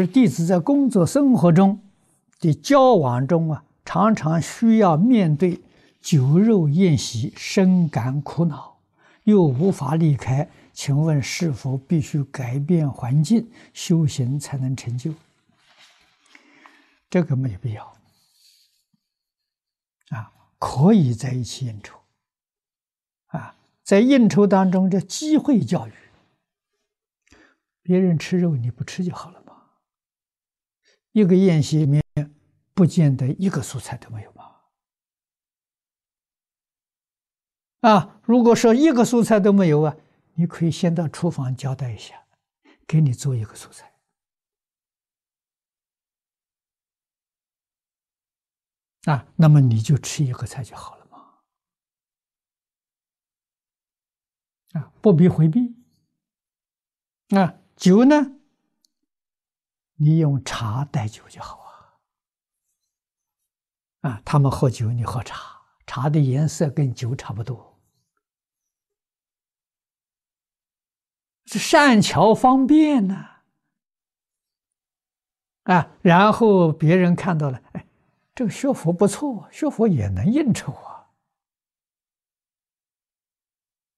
而弟子在工作生活中的交往中啊，常常需要面对酒肉宴席，深感苦恼，又无法离开。请问是否必须改变环境修行才能成就？这个没必要啊，可以在一起应酬啊，在应酬当中叫机会教育，别人吃肉你不吃就好了嘛。一个宴席里面不见得一个素菜都没有吧？啊，如果说一个素菜都没有啊，你可以先到厨房交代一下，给你做一个素菜。啊，那么你就吃一个菜就好了嘛。啊，不必回避。啊，酒呢？你用茶代酒就好啊。啊，他们喝酒，你喝茶，茶的颜色跟酒差不多，是善巧方便呢。啊，然后别人看到了，哎。这个学佛不错，学佛也能应酬啊！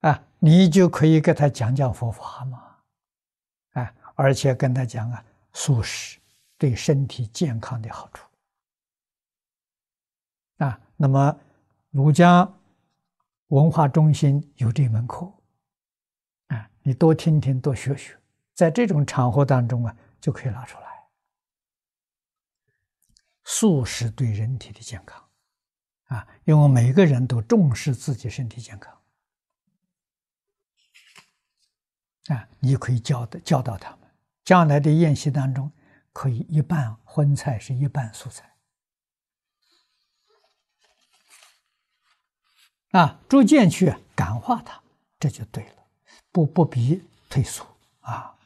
啊，你就可以给他讲讲佛法嘛，啊，而且跟他讲啊，素食对身体健康的好处啊。那么，儒家文化中心有这门课啊，你多听听，多学学，在这种场合当中啊，就可以拿出来。素食对人体的健康，啊，因为每个人都重视自己身体健康，啊，你可以教的教导他们，将来的宴席当中，可以一半荤菜是一半素菜，啊，逐渐去感化他，这就对了，不不必退缩啊。